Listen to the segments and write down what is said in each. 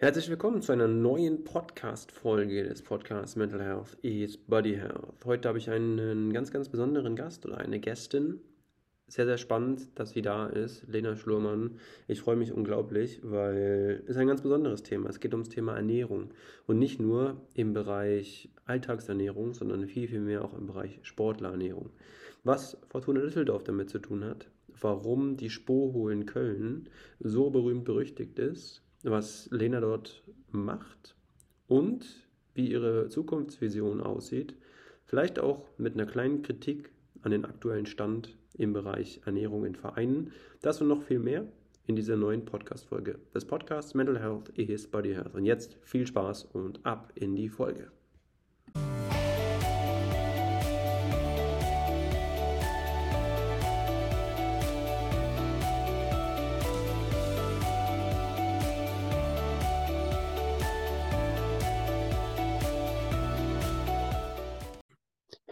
Herzlich willkommen zu einer neuen Podcast-Folge des Podcasts Mental Health is Body Health. Heute habe ich einen ganz, ganz besonderen Gast oder eine Gästin. Sehr, sehr spannend, dass sie da ist, Lena Schlurmann. Ich freue mich unglaublich, weil es ein ganz besonderes Thema. Es geht ums Thema Ernährung und nicht nur im Bereich Alltagsernährung, sondern viel, viel mehr auch im Bereich Sportlerernährung. Was Fortuna Düsseldorf damit zu tun hat, warum die Spoho in Köln so berühmt berüchtigt ist was Lena dort macht und wie ihre Zukunftsvision aussieht. Vielleicht auch mit einer kleinen Kritik an den aktuellen Stand im Bereich Ernährung in Vereinen. Das und noch viel mehr in dieser neuen Podcast-Folge des Podcasts Mental Health is Body Health. Und jetzt viel Spaß und ab in die Folge.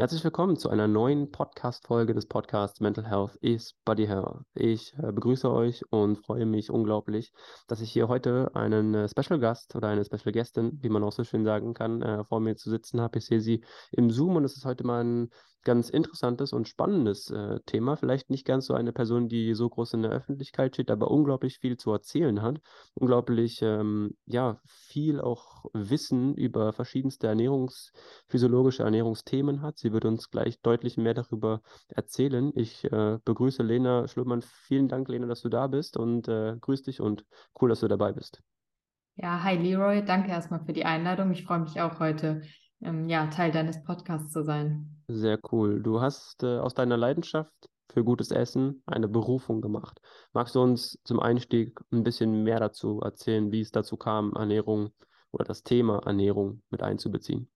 Herzlich willkommen zu einer neuen Podcast-Folge des Podcasts Mental Health is Body Health. Ich äh, begrüße euch und freue mich unglaublich, dass ich hier heute einen äh, Special Gast oder eine Special Gästin, wie man auch so schön sagen kann, äh, vor mir zu sitzen habe. Ich sehe sie im Zoom und es ist heute mal ein ganz interessantes und spannendes äh, Thema. Vielleicht nicht ganz so eine Person, die so groß in der Öffentlichkeit steht, aber unglaublich viel zu erzählen hat. Unglaublich, ähm, ja, viel auch Wissen über verschiedenste ernährungsphysiologische Ernährungsthemen hat. Sie wird uns gleich deutlich mehr darüber erzählen. Ich äh, begrüße Lena Schlummann. Vielen Dank, Lena, dass du da bist und äh, grüß dich und cool, dass du dabei bist. Ja, hi Leroy, danke erstmal für die Einladung. Ich freue mich auch heute, ähm, ja, Teil deines Podcasts zu sein. Sehr cool. Du hast äh, aus deiner Leidenschaft für gutes Essen eine Berufung gemacht. Magst du uns zum Einstieg ein bisschen mehr dazu erzählen, wie es dazu kam, Ernährung oder das Thema Ernährung mit einzubeziehen?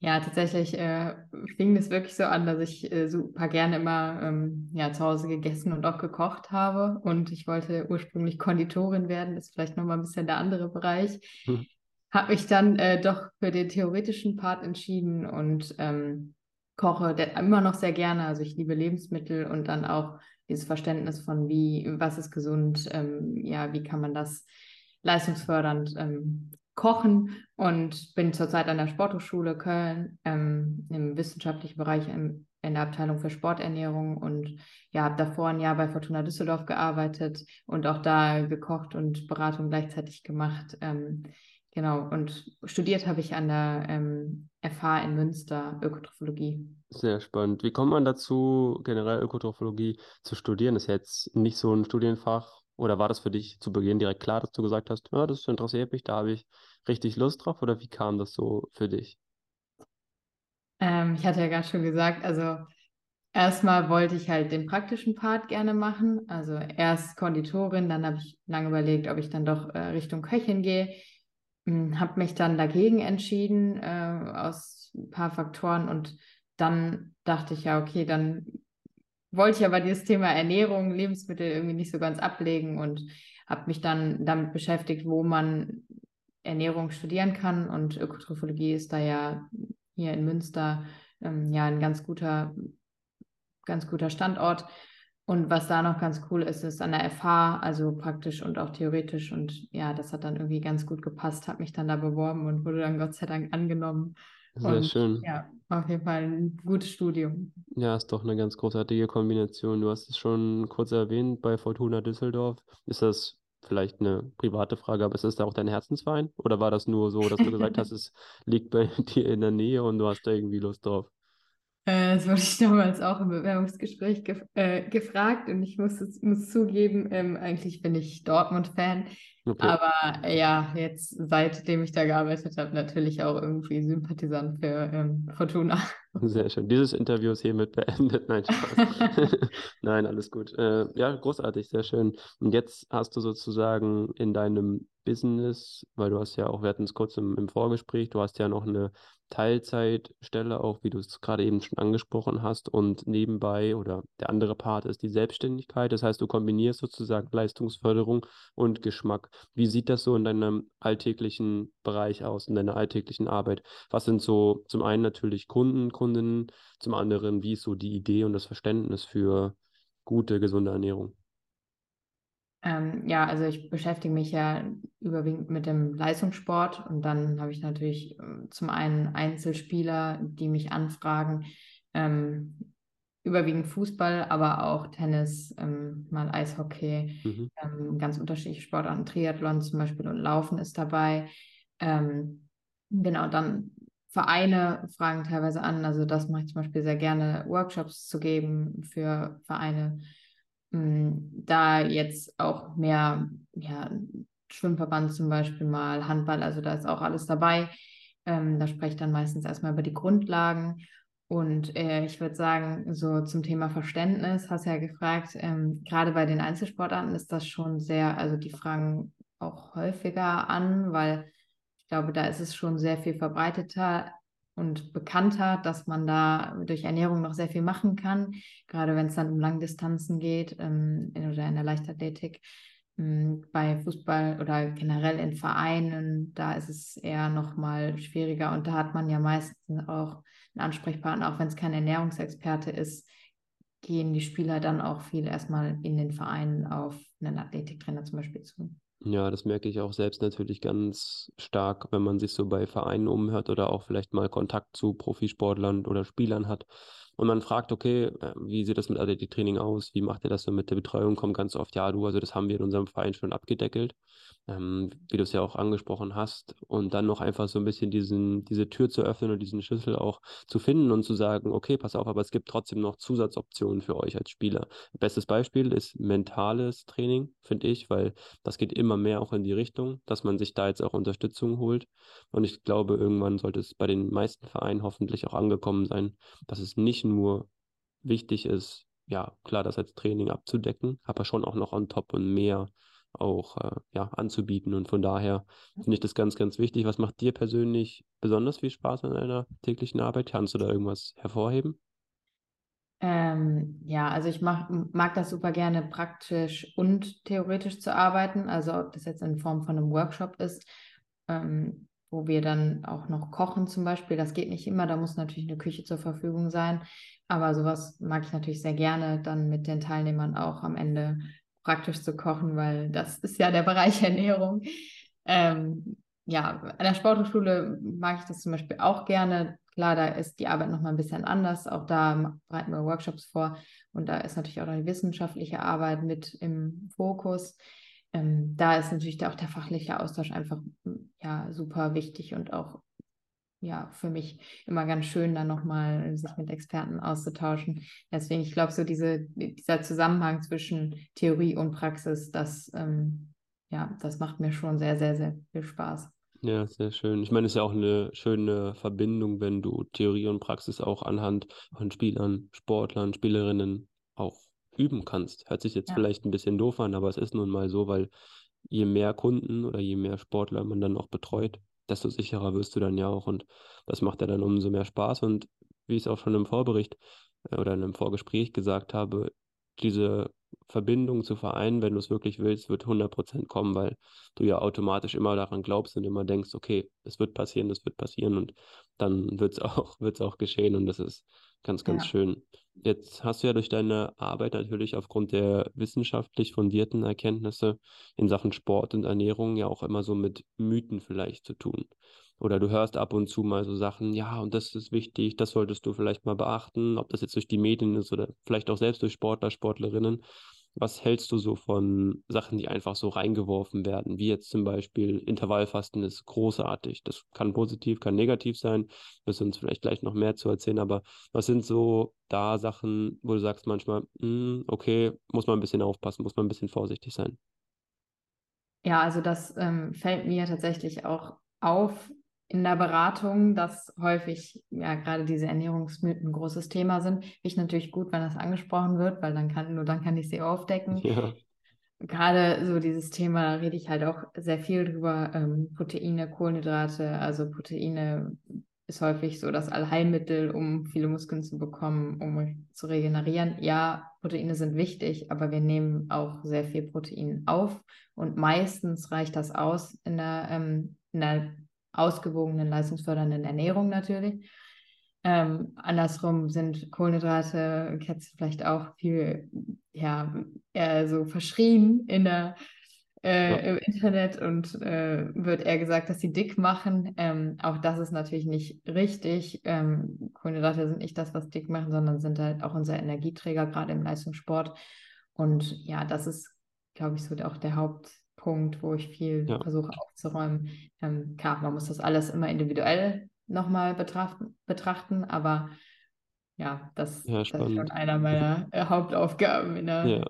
Ja, tatsächlich äh, fing es wirklich so an, dass ich äh, super gerne immer ähm, ja, zu Hause gegessen und auch gekocht habe. Und ich wollte ursprünglich Konditorin werden, das ist vielleicht nochmal ein bisschen der andere Bereich. Hm habe mich dann äh, doch für den theoretischen Part entschieden und ähm, koche immer noch sehr gerne. Also ich liebe Lebensmittel und dann auch dieses Verständnis von wie, was ist gesund, ähm, ja, wie kann man das leistungsfördernd ähm, kochen und bin zurzeit an der Sporthochschule Köln ähm, im wissenschaftlichen Bereich im, in der Abteilung für Sporternährung und ja, habe davor ein Jahr bei Fortuna Düsseldorf gearbeitet und auch da gekocht und Beratung gleichzeitig gemacht. Ähm, Genau, und studiert habe ich an der ähm, FH in Münster Ökotrophologie. Sehr spannend. Wie kommt man dazu, generell Ökotrophologie zu studieren? Ist jetzt nicht so ein Studienfach oder war das für dich zu Beginn direkt klar, dass du gesagt hast, ja, das interessiert mich, da habe ich richtig Lust drauf oder wie kam das so für dich? Ähm, ich hatte ja gerade schon gesagt, also erstmal wollte ich halt den praktischen Part gerne machen. Also erst Konditorin, dann habe ich lange überlegt, ob ich dann doch äh, Richtung Köchin gehe habe mich dann dagegen entschieden äh, aus ein paar Faktoren und dann dachte ich ja, okay, dann wollte ich aber dieses Thema Ernährung, Lebensmittel irgendwie nicht so ganz ablegen und habe mich dann damit beschäftigt, wo man Ernährung studieren kann. Und Ökotrophologie ist da ja hier in Münster ähm, ja ein ganz guter, ganz guter Standort und was da noch ganz cool ist, ist an der FH, also praktisch und auch theoretisch. Und ja, das hat dann irgendwie ganz gut gepasst, habe mich dann da beworben und wurde dann Gott sei Dank angenommen. Sehr und, schön. Ja, auf jeden Fall ein gutes Studium. Ja, ist doch eine ganz großartige Kombination. Du hast es schon kurz erwähnt, bei Fortuna Düsseldorf. Ist das vielleicht eine private Frage, aber ist das da auch dein Herzensverein? Oder war das nur so, dass du gesagt hast, es liegt bei dir in der Nähe und du hast da irgendwie Lust drauf? Äh, das wurde ich damals auch im Bewerbungsgespräch gef äh, gefragt und ich muss, muss zugeben, ähm, eigentlich bin ich Dortmund-Fan. Okay. Aber ja, jetzt seitdem ich da gearbeitet habe, natürlich auch irgendwie Sympathisant für ähm, Fortuna. Sehr schön. Dieses Interview ist hiermit beendet. Nein, Spaß. Nein, alles gut. Äh, ja, großartig, sehr schön. Und jetzt hast du sozusagen in deinem Business, weil du hast ja auch, wir hatten es kurz im, im Vorgespräch, du hast ja noch eine Teilzeitstelle, auch wie du es gerade eben schon angesprochen hast. Und nebenbei oder der andere Part ist die Selbstständigkeit. Das heißt, du kombinierst sozusagen Leistungsförderung und Geschmack. Wie sieht das so in deinem alltäglichen Bereich aus, in deiner alltäglichen Arbeit? Was sind so zum einen natürlich Kunden, Kundinnen, zum anderen, wie ist so die Idee und das Verständnis für gute, gesunde Ernährung? Ähm, ja, also ich beschäftige mich ja überwiegend mit dem Leistungssport und dann habe ich natürlich ähm, zum einen Einzelspieler, die mich anfragen, ähm, überwiegend Fußball, aber auch Tennis, ähm, mal Eishockey, mhm. Ähm, ganz unterschiedliche Sportarten, Triathlon zum Beispiel und Laufen ist dabei. Ähm, genau, dann Vereine fragen teilweise an, also das mache ich zum Beispiel sehr gerne, Workshops zu geben für Vereine da jetzt auch mehr, ja, Schwimmverband zum Beispiel mal, Handball, also da ist auch alles dabei. Ähm, da spreche ich dann meistens erstmal über die Grundlagen. Und äh, ich würde sagen, so zum Thema Verständnis, hast ja gefragt, ähm, gerade bei den Einzelsportarten ist das schon sehr, also die fragen auch häufiger an, weil ich glaube, da ist es schon sehr viel verbreiteter und bekannter, dass man da durch Ernährung noch sehr viel machen kann, gerade wenn es dann um Langdistanzen geht ähm, oder in der Leichtathletik. Ähm, bei Fußball oder generell in Vereinen, da ist es eher noch mal schwieriger und da hat man ja meistens auch einen Ansprechpartner, auch wenn es kein Ernährungsexperte ist, gehen die Spieler dann auch viel erstmal in den Vereinen auf einen Athletiktrainer zum Beispiel zu. Ja, das merke ich auch selbst natürlich ganz stark, wenn man sich so bei Vereinen umhört oder auch vielleicht mal Kontakt zu Profisportlern oder Spielern hat. Und man fragt, okay, äh, wie sieht das mit Athletiktraining aus? Wie macht ihr das so mit der Betreuung? Kommt ganz oft, ja, du, also das haben wir in unserem Verein schon abgedeckelt ähm, wie du es ja auch angesprochen hast, und dann noch einfach so ein bisschen diesen, diese Tür zu öffnen und diesen Schlüssel auch zu finden und zu sagen, okay, pass auf, aber es gibt trotzdem noch Zusatzoptionen für euch als Spieler. Bestes Beispiel ist mentales Training, finde ich, weil das geht immer mehr auch in die Richtung, dass man sich da jetzt auch Unterstützung holt. Und ich glaube, irgendwann sollte es bei den meisten Vereinen hoffentlich auch angekommen sein, dass es nicht nur wichtig ist, ja, klar, das als Training abzudecken, aber schon auch noch on top und mehr auch äh, ja, anzubieten. Und von daher finde ich das ganz, ganz wichtig. Was macht dir persönlich besonders viel Spaß an deiner täglichen Arbeit? Kannst du da irgendwas hervorheben? Ähm, ja, also ich mach, mag das super gerne praktisch und theoretisch zu arbeiten. Also ob das jetzt in Form von einem Workshop ist, ähm, wo wir dann auch noch kochen zum Beispiel. Das geht nicht immer, da muss natürlich eine Küche zur Verfügung sein. Aber sowas mag ich natürlich sehr gerne, dann mit den Teilnehmern auch am Ende praktisch zu kochen, weil das ist ja der Bereich Ernährung. Ähm, ja, an der Sporthochschule mag ich das zum Beispiel auch gerne. Klar, da ist die Arbeit nochmal ein bisschen anders. Auch da bereiten wir Workshops vor und da ist natürlich auch die wissenschaftliche Arbeit mit im Fokus. Ähm, da ist natürlich auch der fachliche Austausch einfach ja, super wichtig und auch ja, für mich immer ganz schön, dann nochmal sich mit Experten auszutauschen. Deswegen, ich glaube, so diese, dieser Zusammenhang zwischen Theorie und Praxis, das, ähm, ja, das macht mir schon sehr, sehr, sehr viel Spaß. Ja, sehr schön. Ich meine, es ist ja auch eine schöne Verbindung, wenn du Theorie und Praxis auch anhand von Spielern, Sportlern, Spielerinnen auch üben kannst. Hört sich jetzt ja. vielleicht ein bisschen doof an, aber es ist nun mal so, weil je mehr Kunden oder je mehr Sportler man dann auch betreut, desto sicherer wirst du dann ja auch. Und das macht ja dann umso mehr Spaß. Und wie ich es auch schon im Vorbericht äh, oder in einem Vorgespräch gesagt habe, diese Verbindung zu vereinen, wenn du es wirklich willst, wird 100% kommen, weil du ja automatisch immer daran glaubst und immer denkst, okay, es wird passieren, es wird passieren und dann wird es auch, wird's auch geschehen und das ist ganz, ganz ja. schön. Jetzt hast du ja durch deine Arbeit natürlich aufgrund der wissenschaftlich fundierten Erkenntnisse in Sachen Sport und Ernährung ja auch immer so mit Mythen vielleicht zu tun. Oder du hörst ab und zu mal so Sachen, ja, und das ist wichtig, das solltest du vielleicht mal beachten, ob das jetzt durch die Medien ist oder vielleicht auch selbst durch Sportler, Sportlerinnen. Was hältst du so von Sachen, die einfach so reingeworfen werden? Wie jetzt zum Beispiel Intervallfasten ist großartig. Das kann positiv, kann negativ sein. Wirst uns vielleicht gleich noch mehr zu erzählen. Aber was sind so da Sachen, wo du sagst manchmal, hm, okay, muss man ein bisschen aufpassen, muss man ein bisschen vorsichtig sein? Ja, also das ähm, fällt mir tatsächlich auch auf in der Beratung, dass häufig ja gerade diese Ernährungsmythen ein großes Thema sind. Finde ich natürlich gut, wenn das angesprochen wird, weil dann kann nur dann kann ich sie aufdecken. Ja. Gerade so dieses Thema, da rede ich halt auch sehr viel drüber. Ähm, Proteine, Kohlenhydrate, also Proteine ist häufig so das Allheilmittel, um viele Muskeln zu bekommen, um zu regenerieren. Ja, Proteine sind wichtig, aber wir nehmen auch sehr viel Protein auf und meistens reicht das aus in der, ähm, in der ausgewogenen, leistungsfördernden Ernährung natürlich. Ähm, andersrum sind Kohlenhydrate, du vielleicht auch viel, ja, eher so verschrien in der, äh, Ja. im Internet und äh, wird eher gesagt, dass sie dick machen. Ähm, auch das ist natürlich nicht richtig. Ähm, Kohlenhydrate sind nicht das, was dick machen, sondern sind halt auch unser Energieträger, gerade im Leistungssport. Und ja, das ist, glaube ich, so auch der Hauptpunkt, wo ich viel Ja. versuche aufzuräumen. Ähm, klar, man muss das alles immer individuell nochmal betrachten, betrachten, aber ja, das, Ja, das ist schon einer meiner äh, Hauptaufgaben in der, Ja.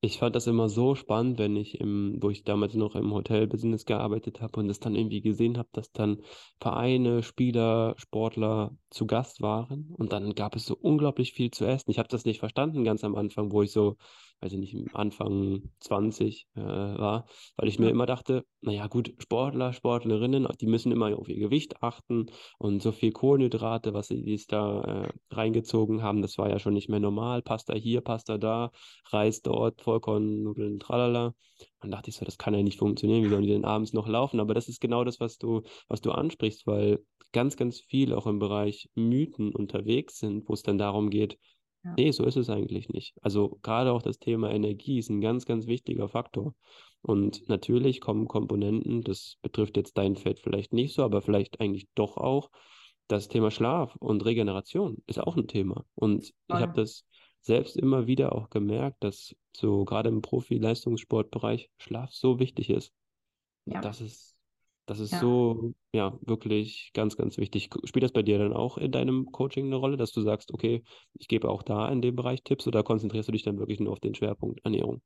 Ich fand das immer so spannend, wenn ich im, wo ich damals noch im Hotelbusiness gearbeitet habe und es dann irgendwie gesehen habe, dass dann Vereine, Spieler, Sportler zu Gast waren und dann gab es so unglaublich viel zu essen. Ich habe das nicht verstanden ganz am Anfang, wo ich so, weiß ich nicht, Anfang 20 äh, war, weil ich mir immer dachte, naja gut, Sportler, Sportlerinnen, die müssen immer auf ihr Gewicht achten und so viel Kohlenhydrate, was sie da äh, reingezogen haben, das war ja schon nicht mehr normal. Pasta hier, Pasta da. Reis dort, Vollkornnudeln, tralala. Dann dachte ich so, das kann ja nicht funktionieren, wie sollen die denn abends noch laufen? Aber das ist genau das, was du, was du ansprichst, weil ganz, ganz viel auch im Bereich Mythen unterwegs sind, wo es dann darum geht, Ja. nee, so ist es eigentlich nicht. Also gerade auch das Thema Energie ist ein ganz, ganz wichtiger Faktor. Und natürlich kommen Komponenten, das betrifft jetzt dein Fett vielleicht nicht so, aber vielleicht eigentlich doch auch. Das Thema Schlaf und Regeneration ist auch ein Thema. Und ich habe das selbst immer wieder auch gemerkt, dass so gerade im Profi-Leistungssportbereich Schlaf so wichtig ist. Ja, Das ist, das ist ja. so, ja, wirklich ganz, ganz wichtig. Spielt das bei dir dann auch in deinem Coaching eine Rolle, dass du sagst, okay, ich gebe auch da in dem Bereich Tipps oder konzentrierst du dich dann wirklich nur auf den Schwerpunkt Ernährung?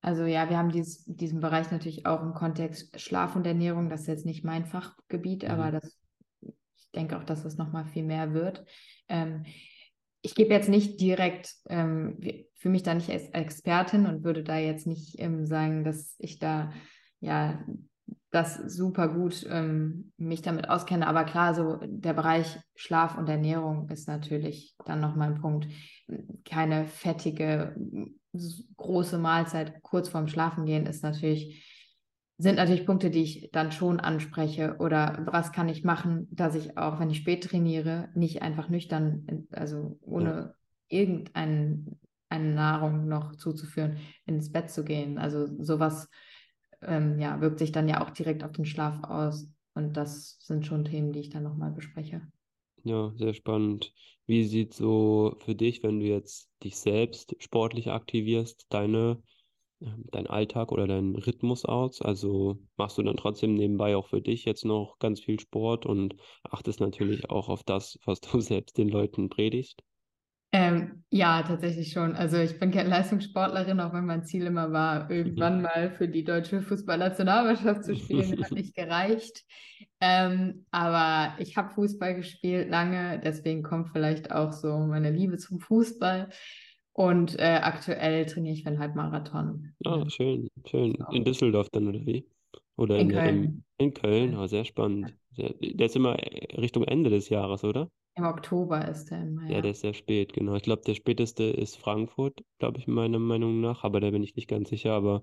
Also ja, wir haben dies, diesen Bereich natürlich auch im Kontext Schlaf und Ernährung. Das ist jetzt nicht mein Fachgebiet, aber Mhm. das, ich denke auch, dass das nochmal viel mehr wird. Ähm, ich gebe jetzt nicht direkt, ähm, für mich da nicht als Expertin und würde da jetzt nicht ähm, sagen, dass ich da ja das super gut ähm, mich damit auskenne. Aber klar, so der Bereich Schlaf und Ernährung ist natürlich dann nochmal ein Punkt. Keine fettige, große Mahlzeit kurz vorm Schlafengehen ist natürlich, sind natürlich Punkte, die ich dann schon anspreche. Oder was kann ich machen, dass ich auch, wenn ich spät trainiere, nicht einfach nüchtern, also ohne irgendeine eine Nahrung noch zuzuführen, ins Bett zu gehen. Also sowas ähm, ja, wirkt sich dann ja auch direkt auf den Schlaf aus. Und das sind schon Themen, die ich dann nochmal bespreche. Ja, sehr spannend. Wie sieht so für dich, wenn du jetzt dich selbst sportlich aktivierst, deine, ähm, dein Alltag oder dein Rhythmus aus? Also machst du dann trotzdem nebenbei auch für dich jetzt noch ganz viel Sport und achtest natürlich auch auf das, was du selbst den Leuten predigst? Ähm, ja, tatsächlich schon. Also ich bin keine Leistungssportlerin, auch wenn mein Ziel immer war, irgendwann mal für die deutsche Fußballnationalmannschaft zu spielen. Hat nicht gereicht. Ähm, aber ich habe Fußball gespielt lange, deswegen kommt vielleicht auch so meine Liebe zum Fußball. Und äh, aktuell trainiere ich für einen Halbmarathon. Ah, Ja, schön, schön. genau. In Düsseldorf dann, oder wie? Oder In in der M Köln. in Köln? Ja. Ah, sehr spannend. Sehr, der ist immer äh, Richtung Ende des Jahres, oder? Im Oktober ist der immer, Ja, der ja. ist sehr spät, genau. Ich glaube, der späteste ist Frankfurt, glaube ich, meiner Meinung nach, aber da bin ich nicht ganz sicher. Aber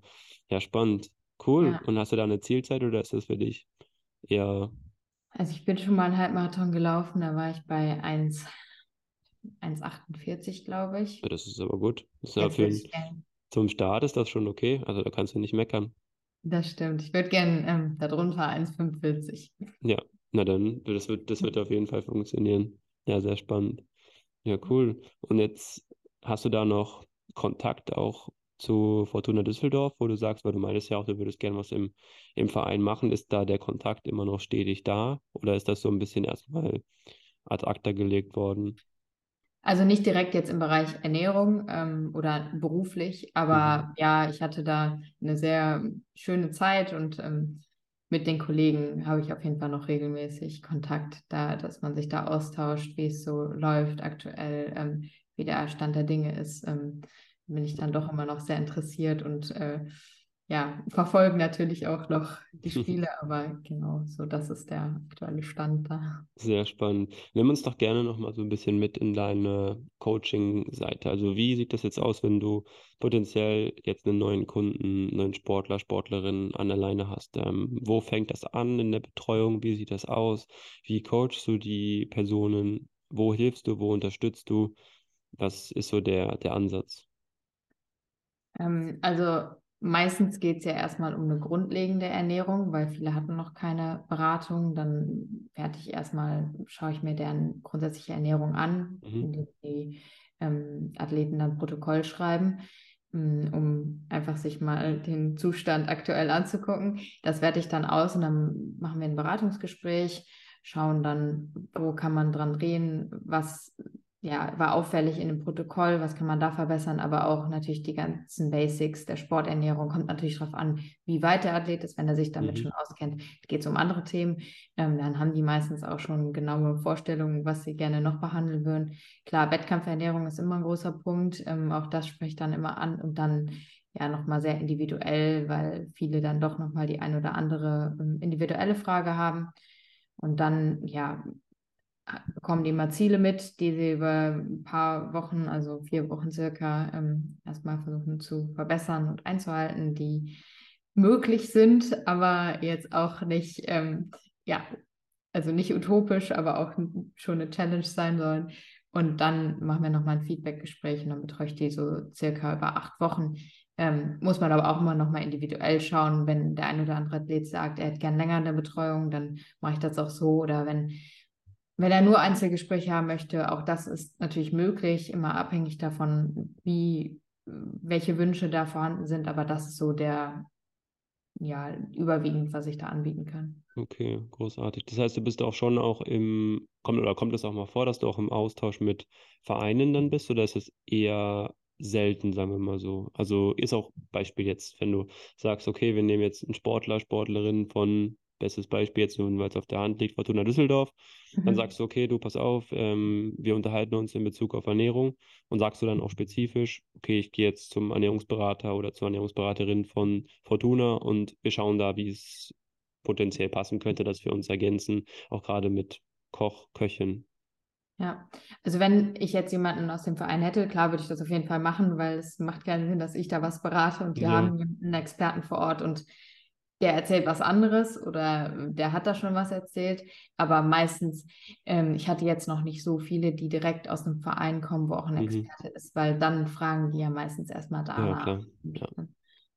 ja, spannend. Cool. Ja. Und hast du da eine Zielzeit oder ist das für dich eher, Also ich bin schon mal einen Halbmarathon gelaufen, da war ich bei 1, 1,48, glaube ich. ja, das ist aber gut. Ist ja für ein, zum Start ist das schon okay. Also da kannst du nicht meckern. das stimmt, ich würde gern ähm, darunter 1,45. Ja, na dann, das wird, das wird auf jeden Fall funktionieren. Ja, sehr spannend. Ja, cool. Und jetzt hast du da noch Kontakt auch zu Fortuna Düsseldorf, wo du sagst, weil du meintest ja auch, du würdest gerne was im, im Verein machen. Ist da der Kontakt immer noch stetig da? Oder ist das so ein bisschen erstmal ad acta gelegt worden? Also nicht direkt jetzt im Bereich Ernährung ähm, oder beruflich, aber Mhm. ja, ich hatte da eine sehr schöne Zeit und ähm, mit den Kollegen habe ich auf jeden Fall noch regelmäßig Kontakt, da, dass man sich da austauscht, wie es so läuft aktuell, ähm, wie der Stand der Dinge ist. Ähm, bin ich dann doch immer noch sehr interessiert und äh, ja, verfolge natürlich auch noch die Spiele, aber genau, so das ist der aktuelle Stand da. Sehr spannend. Nimm uns doch gerne noch mal so ein bisschen mit in deine Coaching-Seite. Also wie sieht das jetzt aus, wenn du potenziell jetzt einen neuen Kunden, einen Sportler, Sportlerin an der Leine hast? Ähm, wo fängt das an in der Betreuung? Wie sieht das aus? Wie coachst du die Personen? Wo hilfst du? Wo unterstützt du? Was ist so der, der Ansatz? Ähm, also Meistens geht es ja erstmal um eine grundlegende Ernährung, weil viele hatten noch keine Beratung. Dann werde ich erstmal, schaue ich mir deren grundsätzliche Ernährung an, mhm. indem die ähm, Athleten dann Protokoll schreiben, mm, um einfach sich mal den Zustand aktuell anzugucken. Das werde ich dann aus und dann machen wir ein Beratungsgespräch, schauen dann, wo kann man dran drehen, was ja, war auffällig in dem Protokoll, was kann man da verbessern, aber auch natürlich die ganzen Basics der Sporternährung. Kommt natürlich darauf an, wie weit der Athlet ist, wenn er sich damit mhm. schon auskennt. Geht es um andere Themen, ähm, dann haben die meistens auch schon genaue Vorstellungen, was sie gerne noch behandeln würden. Klar, Wettkampfernährung ist immer ein großer Punkt, ähm, auch das spricht dann immer an und dann ja nochmal sehr individuell, weil viele dann doch nochmal die ein oder andere ähm, individuelle Frage haben. Und dann, ja, bekommen die immer Ziele mit, die sie über ein paar Wochen, also vier Wochen circa, ähm, erstmal versuchen zu verbessern und einzuhalten, die möglich sind, aber jetzt auch nicht, ähm, ja, also nicht utopisch, aber auch schon eine Challenge sein sollen. Und dann machen wir nochmal ein Feedback-Gespräch und dann betreue ich die so circa über acht Wochen. Ähm, muss man aber auch immer nochmal individuell schauen. Wenn der ein oder andere Athlet sagt, er hätte gern länger eine Betreuung, dann mache ich das auch so. Oder wenn wenn er nur Einzelgespräche haben möchte, auch das ist natürlich möglich, immer abhängig davon, wie, welche Wünsche da vorhanden sind, aber das ist so der, ja, überwiegend, was ich da anbieten kann. Okay, großartig. Das heißt, du bist auch schon auch im, kommt oder kommt es auch mal vor, dass du auch im Austausch mit Vereinen dann bist oder ist es eher selten, sagen wir mal so? Also ist auch Beispiel jetzt, wenn du sagst, okay, wir nehmen jetzt einen Sportler, Sportlerin von Bestes Beispiel jetzt nun, weil es auf der Hand liegt, Fortuna Düsseldorf. Mhm. Dann sagst du, okay, du pass auf, ähm, wir unterhalten uns in Bezug auf Ernährung und sagst du dann auch spezifisch, okay, ich gehe jetzt zum Ernährungsberater oder zur Ernährungsberaterin von Fortuna und wir schauen da, wie es potenziell passen könnte, dass wir uns ergänzen, auch gerade mit Koch, Köchin. Ja, also wenn ich jetzt jemanden aus dem Verein hätte, klar würde ich das auf jeden Fall machen, weil es macht keinen Sinn, dass ich da was berate und die ja. haben einen Experten vor Ort und der erzählt was anderes oder der hat da schon was erzählt. Aber meistens, ähm, ich hatte jetzt noch nicht so viele, die direkt aus einem Verein kommen, wo auch ein mhm. Experte ist, weil dann fragen die ja meistens erstmal danach. Ja, klar. Ja.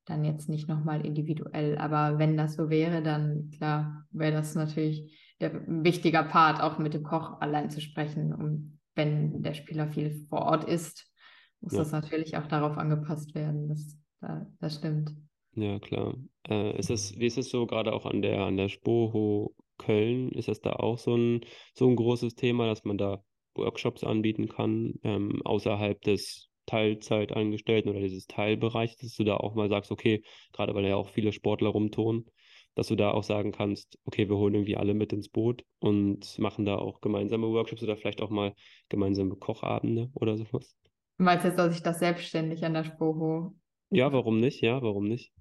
Dann jetzt nicht nochmal individuell. Aber wenn das so wäre, dann klar, wäre das natürlich der, wichtiger Part, auch mit dem Koch allein zu sprechen. Und wenn der Spieler viel vor Ort ist, muss ja. das natürlich auch darauf angepasst werden. Das, das stimmt. Ja, klar. Äh, ist es, wie ist es so gerade auch an der, an der Spoho Köln? Ist das da auch so ein, so ein großes Thema, dass man da Workshops anbieten kann, ähm, außerhalb des Teilzeitangestellten oder dieses Teilbereichs, dass du da auch mal sagst, okay, gerade weil ja auch viele Sportler rumtun, dass du da auch sagen kannst, okay, wir holen irgendwie alle mit ins Boot und machen da auch gemeinsame Workshops oder vielleicht auch mal gemeinsame Kochabende oder sowas. Du meinst jetzt, dass ich das selbstständig an der Spoho? Ja, warum nicht? Ja, warum nicht?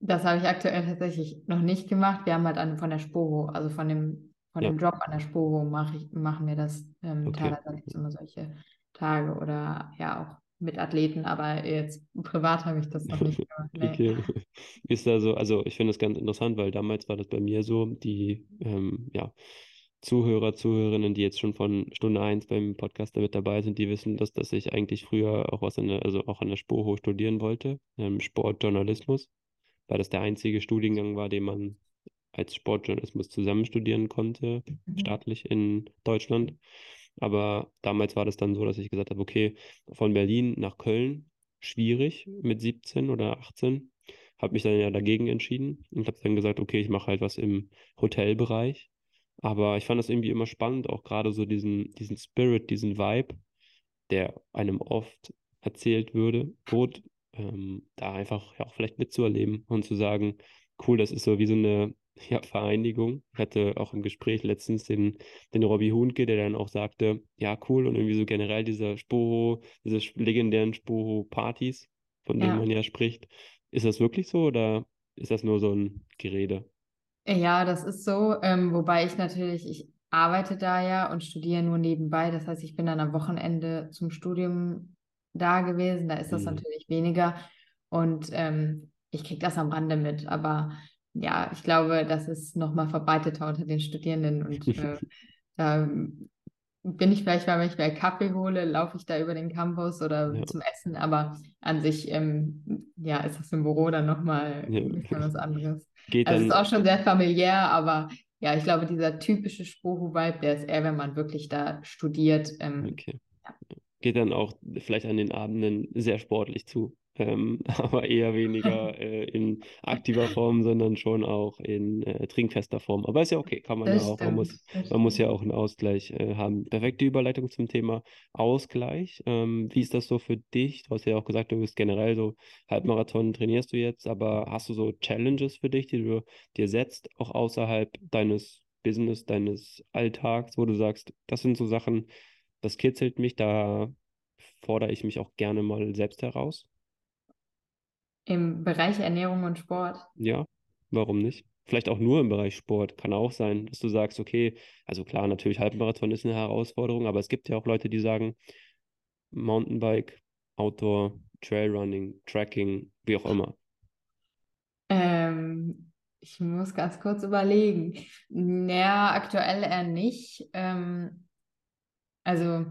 Das habe ich aktuell tatsächlich noch nicht gemacht. Wir haben halt an, von der Sporo, also von dem, von ja. dem Job an der Sporo mache ich, machen wir das ähm, okay. teilweise immer solche Tage oder ja auch mit Athleten, aber jetzt privat habe ich das noch nicht gemacht. Nee. Okay. Ist da so, also ich finde das ganz interessant, weil damals war das bei mir so, die ähm, ja, Zuhörer, Zuhörerinnen, die jetzt schon von Stunde 1 beim Podcast damit dabei sind, die wissen, dass, dass ich eigentlich früher auch was an der, also auch an der Sporo studieren wollte, ähm, Sportjournalismus weil das der einzige Studiengang war, den man als Sportjournalismus zusammen studieren konnte, mhm. staatlich in Deutschland. Aber damals war das dann so, dass ich gesagt habe, okay, von Berlin nach Köln, schwierig mit 17 oder 18. Habe mich dann ja dagegen entschieden und habe dann gesagt, okay, ich mache halt was im Hotelbereich. Aber ich fand das irgendwie immer spannend, auch gerade so diesen, diesen Spirit, diesen Vibe, der einem oft erzählt würde, wurde, ähm, da einfach ja auch vielleicht mitzuerleben und zu sagen, cool, das ist so wie so eine ja, Vereinigung. Ich hatte auch im Gespräch letztens den, den Robbie Hunke, der dann auch sagte, ja, cool, und irgendwie so generell dieser Spoho, diese legendären Spoho-Partys, von denen ja. man ja spricht, Ist das wirklich so oder ist das nur so ein Gerede? Ja, das ist so, ähm, wobei ich natürlich, ich arbeite da ja und studiere nur nebenbei. Das heißt, ich bin dann am Wochenende zum Studium da gewesen. Da ist das Mhm. natürlich weniger. Und ähm, ich kriege das am Rande mit. Aber ja, ich glaube, das ist nochmal verbreiteter unter den Studierenden. Und äh, da bin ich vielleicht wenn ich mir Kaffee hole, laufe ich da über den Campus oder Ja. zum Essen. Aber an sich, ähm, ja, ist das im Büro dann nochmal Ja. was anderes. Geht Also es ist dann, auch schon sehr familiär, aber ja, ich glaube, dieser typische Sporo-Vibe, der ist eher, wenn man wirklich da studiert. Ähm, okay. Ja. Geht dann auch vielleicht an den Abenden sehr sportlich zu. Ähm, aber eher weniger äh, in aktiver Form, sondern schon auch in äh, trinkfester Form. Aber ist ja okay, kann man ja Das auch. Man muss, man muss ja auch einen Ausgleich äh, haben. Perfekte Überleitung zum Thema Ausgleich. Ähm, wie ist das so für dich? Du hast ja auch gesagt, du bist generell so Halbmarathon trainierst du jetzt, aber hast du so Challenges für dich, die du dir setzt, auch außerhalb deines Business, deines Alltags, wo du sagst, das sind so Sachen, das kitzelt mich, da fordere ich mich auch gerne mal selbst heraus. Im Bereich Ernährung und Sport. Ja, warum nicht? Vielleicht auch nur im Bereich Sport. Kann auch sein, dass du sagst, okay, also klar, natürlich Halbmarathon ist eine Herausforderung, aber es gibt ja auch Leute, die sagen, Mountainbike, Outdoor, Trailrunning, Trekking, wie auch immer. Ähm, ich muss ganz kurz überlegen. Naja, aktuell eher nicht. Ähm, also,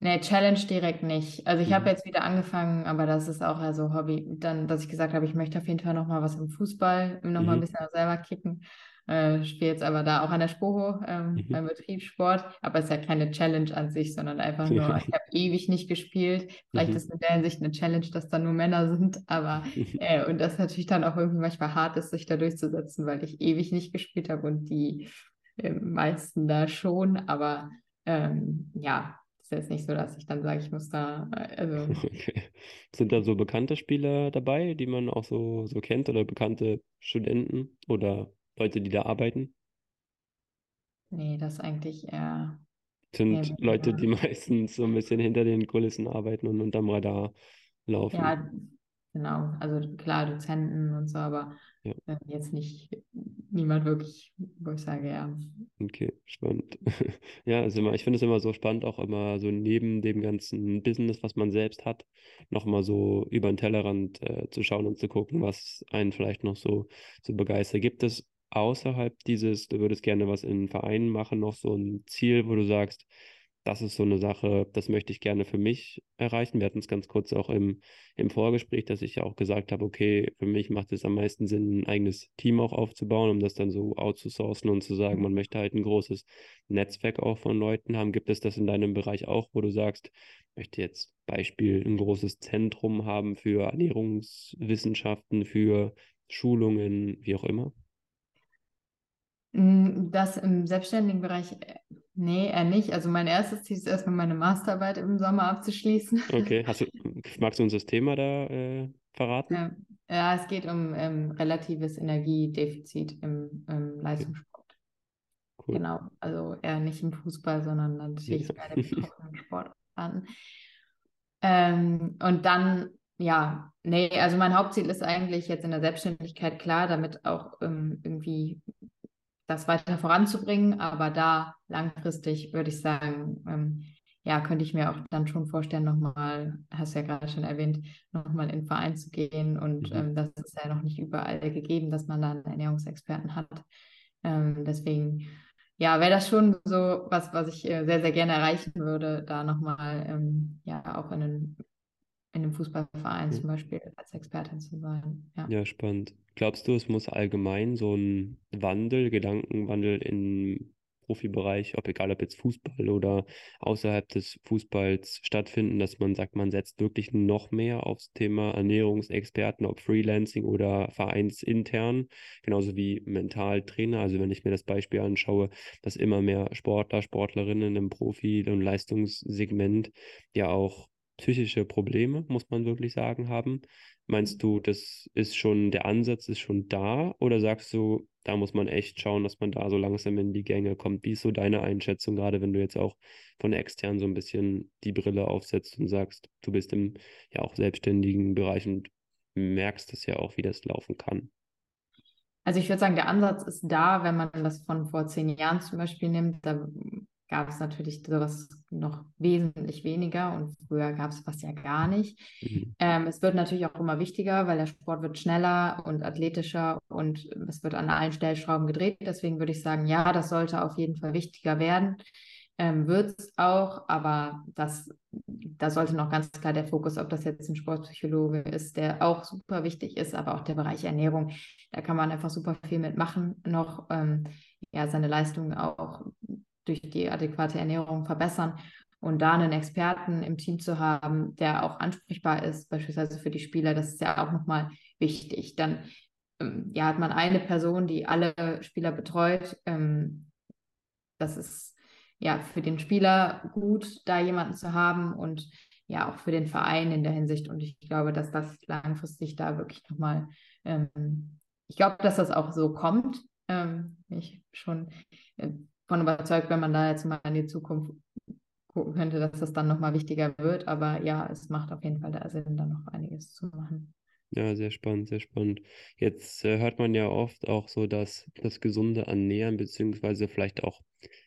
ne, Challenge direkt nicht. Also ich habe Mhm. jetzt wieder angefangen, aber das ist auch also Hobby. Dann, dass ich gesagt habe, ich möchte auf jeden Fall nochmal was im Fußball, nochmal ein Mhm. bisschen selber kicken. Äh, spiele jetzt aber da auch an der Spoho, ähm, Mhm. beim Betriebssport. Aber es ist ja keine Challenge an sich, sondern einfach nur, ich habe ewig nicht gespielt. Vielleicht Mhm. ist in der Hinsicht eine Challenge, dass da nur Männer sind, aber äh, und das natürlich dann auch irgendwie manchmal hart ist, sich da durchzusetzen, weil ich ewig nicht gespielt habe und die äh, meisten da schon. Aber ähm, ja, ist jetzt nicht so, dass ich dann sage, ich muss da, äh, also Okay. Sind da so bekannte Spieler dabei, die man auch so, so kennt oder bekannte Studenten oder Leute, die da arbeiten? nee, das eigentlich eher, eher Sind Leute, die meistens so ein bisschen hinter den Kulissen arbeiten und unterm Radar laufen. Ja, genau. Also klar, Dozenten und so, aber Ja. äh, jetzt nicht niemand wirklich, wo ich sage, ja. Okay, spannend. Ja, also immer, ich finde es immer so spannend, auch immer so neben dem ganzen Business, was man selbst hat, nochmal so über den Tellerrand äh, zu schauen und zu gucken, was einen vielleicht noch so, so begeistert. Gibt es außerhalb dieses, du würdest gerne was in Vereinen machen, noch so ein Ziel, wo du sagst, das ist so eine Sache, das möchte ich gerne für mich erreichen. Wir hatten es ganz kurz auch im, im Vorgespräch, dass ich ja auch gesagt habe, okay, für mich macht es am meisten Sinn, ein eigenes Team auch aufzubauen, um das dann so outzusourcen und zu sagen, man möchte halt ein großes Netzwerk auch von Leuten haben. Gibt es das in deinem Bereich auch, wo du sagst, ich möchte jetzt Beispiel ein großes Zentrum haben für Ernährungswissenschaften, für Schulungen, wie auch immer? Mm, Das im selbstständigen Bereich, äh, nee, eher nicht. Also mein erstes Ziel ist erstmal meine Masterarbeit im Sommer abzuschließen. Okay, hast du, magst du uns das Thema da äh, verraten? Ähm, ja, es geht um ähm, relatives Energiedefizit im, im Leistungssport. Cool. Genau, also eher nicht im Fußball, sondern dann natürlich Ja. bei den Sportarten. Ähm, und dann, ja, nee, also mein Hauptziel ist eigentlich jetzt in der Selbstständigkeit klar, damit auch ähm, irgendwie das weiter voranzubringen, aber da langfristig würde ich sagen, ähm, ja, könnte ich mir auch dann schon vorstellen, nochmal, hast du ja gerade schon erwähnt, nochmal in den Verein zu gehen und Mhm. ähm, das ist ja noch nicht überall gegeben, dass man da einen Ernährungsexperten hat. Ähm, deswegen, ja, wäre das schon so was, was ich äh, sehr, sehr gerne erreichen würde, da nochmal, ähm, ja, auch in einem, in einem Fußballverein Ja. zum Beispiel als Expertin zu sein. Ja. Ja, spannend. Glaubst du, es muss allgemein so ein Wandel, Gedankenwandel im Profibereich, ob egal ob jetzt Fußball oder außerhalb des Fußballs stattfinden, dass man sagt, man setzt wirklich noch mehr aufs Thema Ernährungsexperten, ob Freelancing oder vereinsintern, genauso wie Mentaltrainer. Also wenn ich mir das Beispiel anschaue, dass immer mehr Sportler, Sportlerinnen im Profi- und Leistungssegment ja auch psychische Probleme, muss man wirklich sagen, haben. Meinst du, das ist schon, der Ansatz ist schon da oder sagst du, da muss man echt schauen, dass man da so langsam in die Gänge kommt? Wie ist so deine Einschätzung, gerade wenn du jetzt auch von extern so ein bisschen die Brille aufsetzt und sagst, du bist im ja auch selbstständigen Bereich und merkst es ja auch, wie das laufen kann. Also ich würde sagen, der Ansatz ist da, wenn man das von vor zehn Jahren zum Beispiel nimmt. Da gab es natürlich sowas noch wesentlich weniger und früher gab es fast ja gar nicht. Mhm. Ähm, es wird natürlich auch immer wichtiger, weil der Sport wird schneller und athletischer und es wird an allen Stellschrauben gedreht. Deswegen würde ich sagen, ja, das sollte auf jeden Fall wichtiger werden. Ähm, wird es auch, aber das, da sollte noch ganz klar der Fokus, ob das jetzt ein Sportpsychologe ist, der auch super wichtig ist, aber auch der Bereich Ernährung. Da kann man einfach super viel mitmachen, noch ähm, ja, seine Leistungen auch durch die adäquate Ernährung verbessern. Und da einen Experten im Team zu haben, der auch ansprechbar ist, beispielsweise für die Spieler, das ist ja auch nochmal wichtig. Dann ähm, ja, hat man eine Person, die alle Spieler betreut. Ähm, das ist ja für den Spieler gut, da jemanden zu haben und ja auch für den Verein in der Hinsicht. Und ich glaube, dass das langfristig da wirklich nochmal, ähm, ich glaube, dass das auch so kommt. Ähm, ich schon äh, von überzeugt, wenn man da jetzt mal in die Zukunft gucken könnte, dass das dann nochmal wichtiger wird. Aber ja, es macht auf jeden Fall da Sinn, da noch einiges zu machen. Ja, sehr spannend, sehr spannend. Jetzt äh, hört man ja oft auch so, dass das gesunde Ernähren beziehungsweise vielleicht auch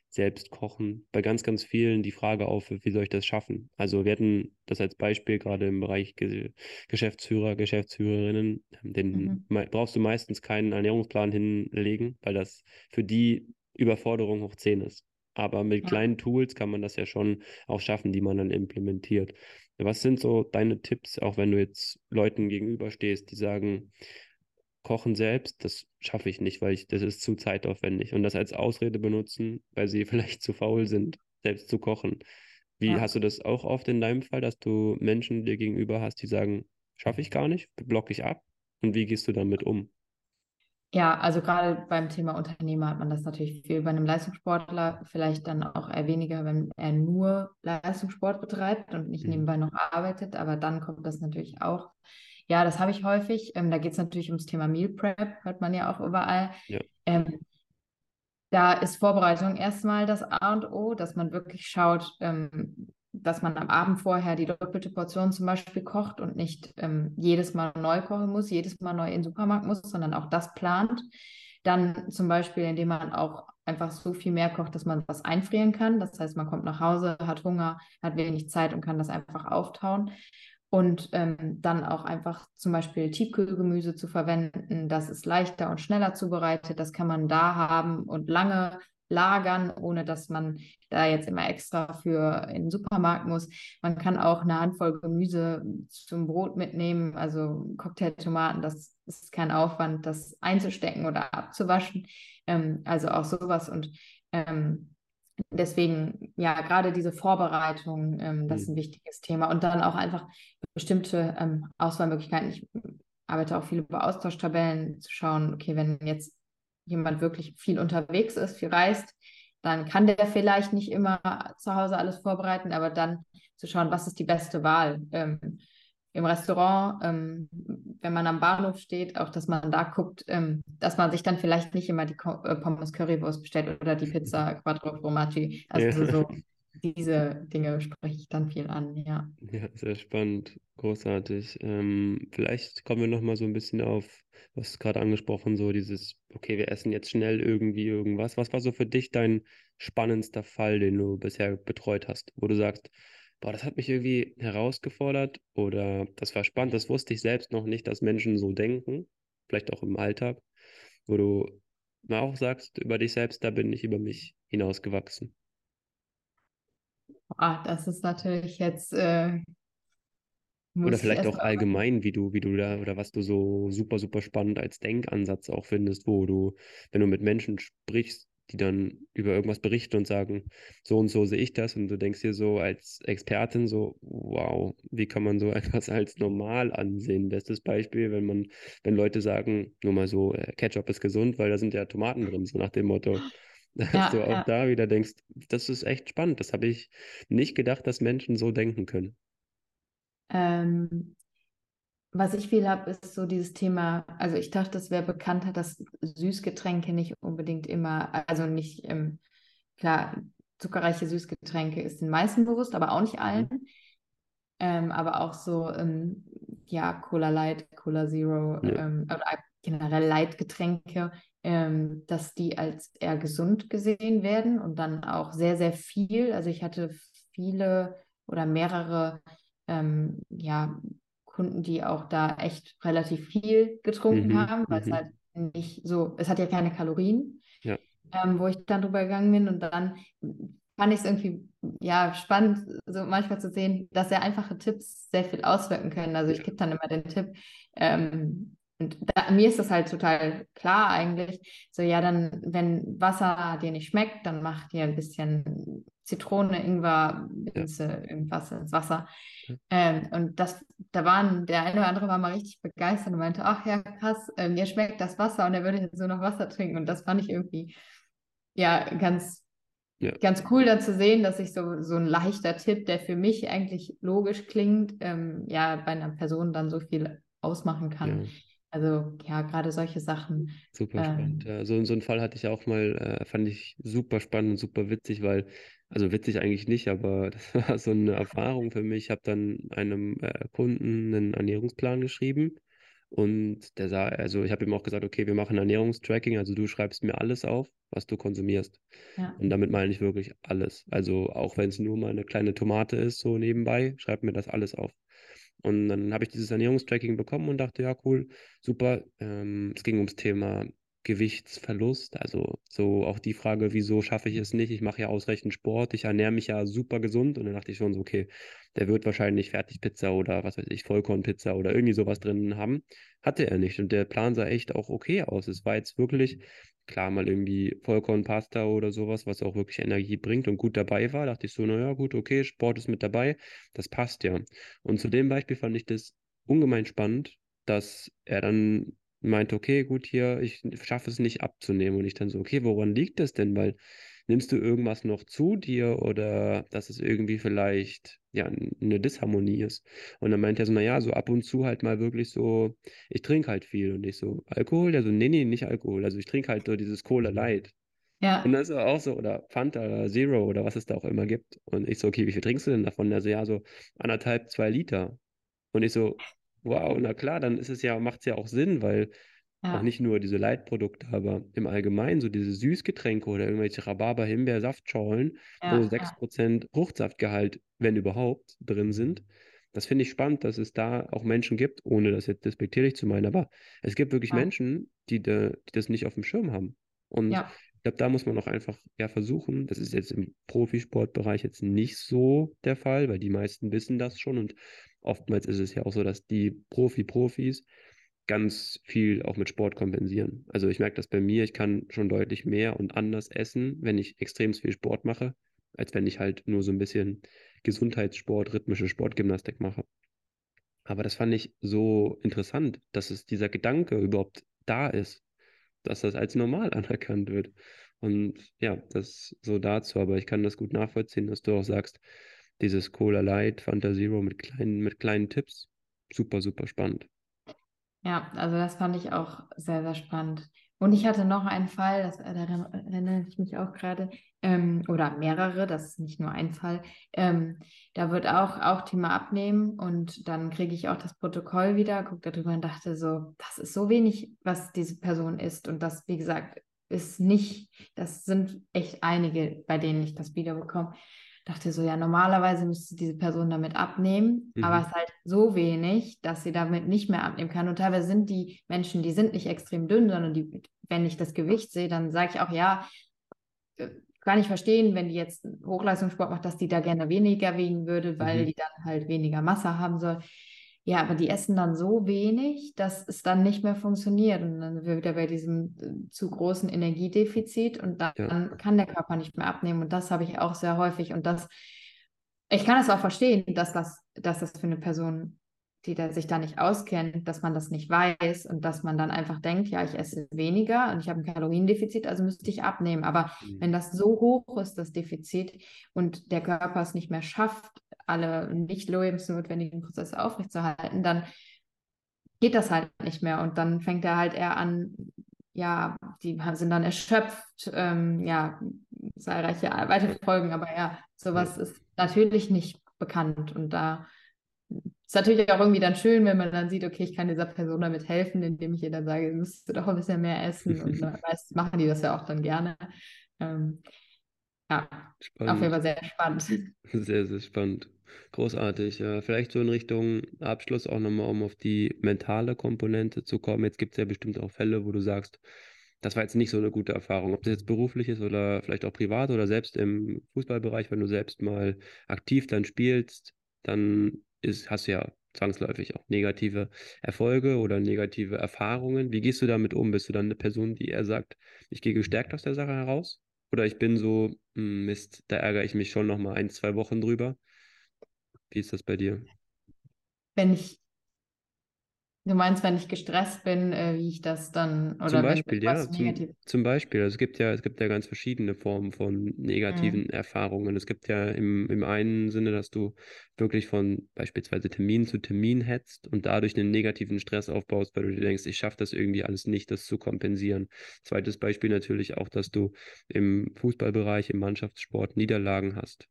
selbst kochen bei ganz, ganz vielen die Frage auf, wie soll ich das schaffen? Also wir hatten das als Beispiel gerade im Bereich Ge Geschäftsführer, Geschäftsführerinnen, den mhm. brauchst du meistens keinen Ernährungsplan hinlegen, weil das für die Überforderung hoch 10 ist. Aber mit kleinen Tools kann man das ja schon auch schaffen, die man dann implementiert. Was sind so deine Tipps, auch wenn du jetzt Leuten gegenüberstehst, die sagen, Kochen selbst, das schaffe ich nicht, weil ich, das ist zu zeitaufwendig. Und das als Ausrede benutzen, weil sie vielleicht zu faul sind, selbst zu kochen. Wie ja. hast du das auch oft in deinem Fall, dass du Menschen dir gegenüber hast, die sagen, schaffe ich gar nicht, blocke ich ab? Und wie gehst du damit um? Ja, also gerade beim Thema Unternehmer hat man das natürlich viel. Bei einem Leistungssportler vielleicht dann auch eher weniger, wenn er nur Leistungssport betreibt und nicht mhm. nebenbei noch arbeitet. Aber dann kommt das natürlich auch. Ja, das habe ich häufig. Ähm, da geht es natürlich ums Thema Meal Prep, hört man ja auch überall. Ja. Ähm, da ist Vorbereitung erstmal das A und O, dass man wirklich schaut, ähm, dass man am Abend vorher die doppelte Portion zum Beispiel kocht und nicht ähm, jedes Mal neu kochen muss, jedes Mal neu in den Supermarkt muss, sondern auch das plant. Dann zum Beispiel, indem man auch einfach so viel mehr kocht, dass man was einfrieren kann. Das heißt, man kommt nach Hause, hat Hunger, hat wenig Zeit und kann das einfach auftauen. Und ähm, dann auch einfach zum Beispiel Tiefkühlgemüse zu verwenden. Das ist leichter und schneller zubereitet. Das kann man da haben und lange lagern, ohne dass man da jetzt immer extra für in den Supermarkt muss. Man kann auch eine Handvoll Gemüse zum Brot mitnehmen, also Cocktailtomaten, das ist kein Aufwand, das einzustecken oder abzuwaschen. Ähm, also auch sowas und ähm, deswegen, ja, gerade diese Vorbereitung, ähm, das ist mhm. ein wichtiges Thema. Und dann auch einfach bestimmte ähm, Auswahlmöglichkeiten. Ich arbeite auch viel über Austauschtabellen, zu schauen, okay, wenn jetzt jemand wirklich viel unterwegs ist, viel reist, dann kann der vielleicht nicht immer zu Hause alles vorbereiten, aber dann zu schauen, was ist die beste Wahl. Ähm, Im Restaurant, ähm, wenn man am Bahnhof steht, auch dass man da guckt, ähm, dass man sich dann vielleicht nicht immer die äh, Pommes Currywurst bestellt oder die Pizza Quattro Formaggi. Also ja. so diese Dinge spreche ich dann viel an, ja. Ja, sehr spannend, großartig. Ähm, vielleicht kommen wir noch mal so ein bisschen auf, was gerade angesprochen, so dieses, okay, wir essen jetzt schnell irgendwie irgendwas. Was war so für dich dein spannendster Fall, den du bisher betreut hast, wo du sagst, boah, das hat mich irgendwie herausgefordert oder das war spannend, das wusste ich selbst noch nicht, dass Menschen so denken, vielleicht auch im Alltag, wo du mal auch sagst über dich selbst, da bin ich über mich hinausgewachsen. Ah, das ist natürlich jetzt. Äh, oder vielleicht auch allgemein, wie du, wie du da, oder was du so super, super spannend als Denkansatz auch findest, wo du, wenn du mit Menschen sprichst, die dann über irgendwas berichten und sagen, so und so sehe ich das, und du denkst dir so als Expertin so, wow, wie kann man so etwas als normal ansehen? Bestes Beispiel, wenn man, wenn Leute sagen, nur mal so, äh, Ketchup ist gesund, weil da sind ja Tomaten drin, so nach dem Motto. Dass ja, du auch ja. da wieder denkst, das ist echt spannend. Das habe ich nicht gedacht, dass Menschen so denken können. Ähm, was ich viel habe, ist so dieses Thema, also ich dachte, es wäre bekannter, dass Süßgetränke nicht unbedingt immer, also nicht, ähm, klar, zuckerreiche Süßgetränke ist den meisten bewusst, aber auch nicht allen. Mhm. Ähm, aber auch so, ähm, ja, Cola Light, Cola Zero Ja. ähm, oder generell Leitgetränke, ähm, dass die als eher gesund gesehen werden und dann auch sehr, sehr viel. Also ich hatte viele oder mehrere ähm, ja, Kunden, die auch da echt relativ viel getrunken Mhm, haben, weil es mhm. halt nicht so, es hat ja keine Kalorien, Ja. ähm, wo ich dann drüber gegangen bin und dann fand ich es irgendwie ja spannend, so manchmal zu sehen, dass sehr einfache Tipps sehr viel auswirken können. Also ich gebe dann immer den Tipp, ähm, und da, mir ist das halt total klar eigentlich. So, ja, dann, wenn Wasser dir nicht schmeckt, dann mach dir ein bisschen Zitrone, Ingwer, Minze, irgendwas ins Wasser. Ja. Ähm, und das, da waren, der eine oder andere war mal richtig begeistert und meinte, ach ja, krass, äh, mir schmeckt das Wasser und er würde jetzt nur noch Wasser trinken. Und das fand ich irgendwie, ja, ganz, Ja. ganz cool dann zu sehen, dass ich so, so ein leichter Tipp, der für mich eigentlich logisch klingt, ähm, ja, bei einer Person dann so viel ausmachen kann. Ja. Also ja, gerade solche Sachen. Super spannend. Ähm, Ja, so, so einen Fall hatte ich auch mal, äh, fand ich super spannend und super witzig, weil, also witzig eigentlich nicht, aber das war so eine Erfahrung für mich. Ich habe dann einem äh, Kunden einen Ernährungsplan geschrieben und der sah, also ich habe ihm auch gesagt, okay, wir machen Ernährungstracking, also du schreibst mir alles auf, was du konsumierst. ja, Und damit meine ich wirklich alles. Also auch wenn es nur mal eine kleine Tomate ist, so nebenbei, schreib mir das alles auf. Und dann habe ich dieses Ernährungstracking bekommen und dachte, ja, cool, super. Ähm, es ging ums Thema Gewichtsverlust. Also so auch die Frage, wieso schaffe ich es nicht? Ich mache ja ausreichend Sport, ich ernähre mich ja super gesund. Und dann dachte ich schon so, okay, der wird wahrscheinlich Fertigpizza oder was weiß ich, Vollkornpizza oder irgendwie sowas drin haben. Hatte er nicht. Und der Plan sah echt auch okay aus. Es war jetzt wirklich, klar, mal irgendwie Vollkornpasta oder sowas, was auch wirklich Energie bringt und gut dabei war. Dachte ich so, naja, gut, okay, Sport ist mit dabei. Das passt ja. Und zu dem Beispiel fand ich das ungemein spannend, dass er dann meinte, okay, gut, hier, ich schaffe es nicht abzunehmen. Und ich dann so, okay, woran liegt das denn? Weil nimmst du irgendwas noch zu dir oder dass es irgendwie vielleicht ja eine Disharmonie ist? Und dann meinte er so, naja, so ab und zu halt mal wirklich so, ich trinke halt viel und ich so, Alkohol? Der so, nee, nee, nicht Alkohol. Also ich trinke halt so dieses Cola Light. ja, Und das ist auch so, oder Fanta oder Zero oder was es da auch immer gibt. Und ich so, okay, wie viel trinkst du denn davon? Also ja, so anderthalb, zwei Liter. Und ich so, wow, na klar, dann ist es ja, macht es ja auch Sinn, weil auch ja, nicht nur diese Leitprodukte, aber im Allgemeinen so diese Süßgetränke oder irgendwelche Rhabarber-Himbeer-Saftschorlen, wo ja, ja, 6% Fruchtsaftgehalt, wenn überhaupt, drin sind. Das finde ich spannend, dass es da auch Menschen gibt, ohne das jetzt despektierlich zu meinen, aber es gibt wirklich ja, Menschen, die, da, die das nicht auf dem Schirm haben. Und ja, ich glaube, da muss man auch einfach ja versuchen, das ist jetzt im Profisportbereich jetzt nicht so der Fall, weil die meisten wissen das schon und oftmals ist es ja auch so, dass die Profi-Profis ganz viel auch mit Sport kompensieren. Also ich merke das bei mir, ich kann schon deutlich mehr und anders essen, wenn ich extrem viel Sport mache, als wenn ich halt nur so ein bisschen Gesundheitssport, rhythmische Sportgymnastik mache. Aber das fand ich so interessant, dass es dieser Gedanke überhaupt da ist, dass das als normal anerkannt wird. Und ja, das so dazu, aber ich kann das gut nachvollziehen, dass du auch sagst, dieses Cola Light, Fanta Zero mit kleinen, mit kleinen Tipps, super, super spannend. ja, also das fand ich auch sehr, sehr spannend. Und ich hatte noch einen Fall, das, erinnere ich mich auch gerade, ähm, oder mehrere, das ist nicht nur ein Fall. Ähm, da wird auch, auch Thema Abnehmen und dann kriege ich auch das Protokoll wieder, gucke darüber und dachte so, das ist so wenig, was diese Person isst. Und das, wie gesagt, ist nicht, das sind echt einige, bei denen ich das wieder bekomme. Dachte so, ja, normalerweise müsste diese Person damit abnehmen, Mhm. aber es ist halt so wenig, dass sie damit nicht mehr abnehmen kann. Und teilweise sind die Menschen, die sind nicht extrem dünn, sondern die, wenn ich das Gewicht sehe, dann sage ich auch, ja, äh, kann ich verstehen, wenn die jetzt Hochleistungssport macht, dass die da gerne weniger wiegen würde, weil Mhm. die dann halt weniger Masse haben soll. Ja, aber die essen dann so wenig, dass es dann nicht mehr funktioniert. Und dann sind wir wieder bei diesem äh, zu großen Energiedefizit und dann Ja. kann der Körper nicht mehr abnehmen. Und das habe ich auch sehr häufig. Und das, ich kann es auch verstehen, dass das, dass das für eine Person, die da, sich da nicht auskennt, dass man das nicht weiß und dass man dann einfach denkt, ja, ich esse weniger und ich habe ein Kaloriendefizit, also müsste ich abnehmen. Aber Mhm. wenn das so hoch ist, das Defizit, und der Körper es nicht mehr schafft, alle nicht lebensnotwendigen Prozesse aufrechtzuerhalten, dann geht das halt nicht mehr. Und dann fängt er halt eher an, ja, die sind dann erschöpft, ähm, ja, zahlreiche weitere Folgen, aber ja, sowas ist natürlich nicht bekannt. Und da ist natürlich auch irgendwie dann schön, wenn man dann sieht, okay, ich kann dieser Person damit helfen, indem ich ihr dann sage, du musst doch ein bisschen mehr essen. Und meistens machen die das ja auch dann gerne. Ähm, ja, spannend. auf jeden Fall sehr spannend. Sehr, sehr spannend. Großartig. Vielleicht so in Richtung Abschluss auch nochmal, um auf die mentale Komponente zu kommen. Jetzt gibt es ja bestimmt auch Fälle, wo du sagst, das war jetzt nicht so eine gute Erfahrung. Ob das jetzt beruflich ist oder vielleicht auch privat oder selbst im Fußballbereich, wenn du selbst mal aktiv dann spielst, dann ist, hast du ja zwangsläufig auch negative Erfolge oder negative Erfahrungen. Wie gehst du damit um? Bist du dann eine Person, die eher sagt, ich gehe gestärkt aus der Sache heraus? Oder ich bin so, hm, Mist, da ärgere ich mich schon noch mal ein, zwei Wochen drüber. Wie ist das bei dir? Wenn ich Du meinst, wenn ich gestresst bin, äh, wie ich das dann oder Zum Beispiel, ja, zum, zum Beispiel. Also es gibt ja, es gibt ja ganz verschiedene Formen von negativen mhm. Erfahrungen. Es gibt ja im, im einen Sinne, dass du wirklich von beispielsweise Termin zu Termin hetzt und dadurch einen negativen Stress aufbaust, weil du dir denkst, ich schaffe das irgendwie alles nicht, das zu kompensieren. Zweites Beispiel natürlich auch, dass du im Fußballbereich, im Mannschaftssport Niederlagen hast,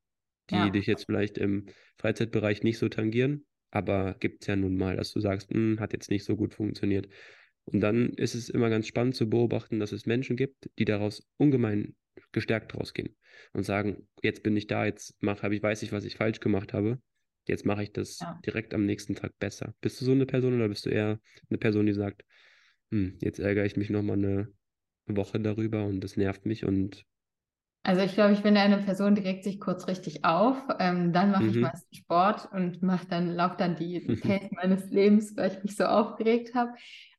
die ja. dich jetzt vielleicht im Freizeitbereich nicht so tangieren, aber gibt es ja nun mal, dass du sagst, hm, hat jetzt nicht so gut funktioniert. Und dann ist es immer ganz spannend zu beobachten, dass es Menschen gibt, die daraus ungemein gestärkt rausgehen und sagen, jetzt bin ich da, jetzt mach, ich, weiß ich, was ich falsch gemacht habe, jetzt mache ich das ja. direkt am nächsten Tag besser. Bist du so eine Person oder bist du eher eine Person, die sagt, hm, jetzt ärgere ich mich nochmal eine Woche darüber und das nervt mich und also ich glaube, ich bin eine Person, die regt sich kurz richtig auf. Ähm, dann mache mhm. ich meistens Sport und mache dann, laufe dann die Pace meines Lebens, weil ich mich so aufgeregt habe.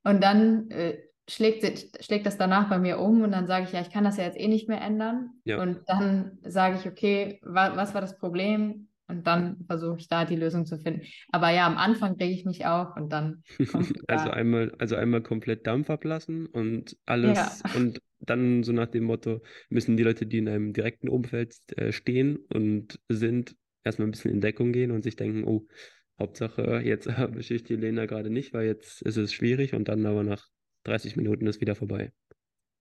Und dann äh, schlägt, schlägt das danach bei mir um und dann sage ich, ja, ich kann das ja jetzt eh nicht mehr ändern. Ja. Und dann sage ich, okay, wa was war das Problem? Und dann versuche ich da die Lösung zu finden. Aber ja, am Anfang rege ich mich auf und dann. also einmal, also einmal komplett Dampf ablassen und alles ja. und dann so nach dem Motto, müssen die Leute, die in einem direkten Umfeld äh, stehen und sind, erstmal ein bisschen in Deckung gehen und sich denken, oh, Hauptsache, jetzt erwische ich die Lena gerade nicht, weil jetzt ist es schwierig und dann aber nach 30 Minuten ist wieder vorbei.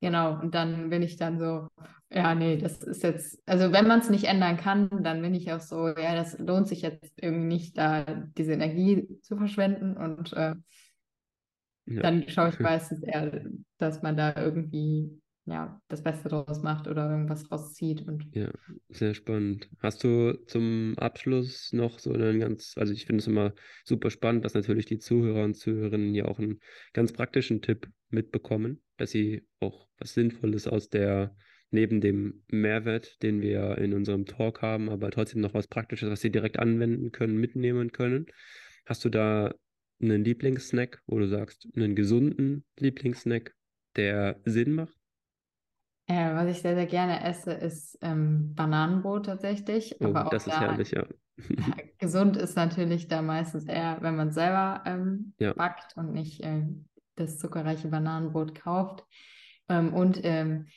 Genau, und dann bin ich dann so, ja, nee, das ist jetzt, also wenn man es nicht ändern kann, dann bin ich auch so, ja, das lohnt sich jetzt irgendwie nicht, da diese Energie zu verschwenden und äh, ja. dann schaue ich meistens eher, dass man da irgendwie ja, das Beste draus macht oder irgendwas rauszieht. Und ja, sehr spannend. Hast du zum Abschluss noch so einen ganz, also ich finde es immer super spannend, dass natürlich die Zuhörer und Zuhörerinnen ja auch einen ganz praktischen Tipp mitbekommen, dass sie auch was Sinnvolles aus der, neben dem Mehrwert, den wir in unserem Talk haben, aber trotzdem noch was Praktisches, was sie direkt anwenden können, mitnehmen können. Hast du da einen Lieblingssnack, wo du sagst, einen gesunden Lieblingssnack, der Sinn macht? Äh, was ich sehr, sehr gerne esse, ist ähm, Bananenbrot tatsächlich. Oh, aber auch das ist herrlich, ja. gesund ist natürlich da meistens eher, wenn man selber ähm, ja. backt und nicht äh, das zuckerreiche Bananenbrot kauft. Ähm, und ähm,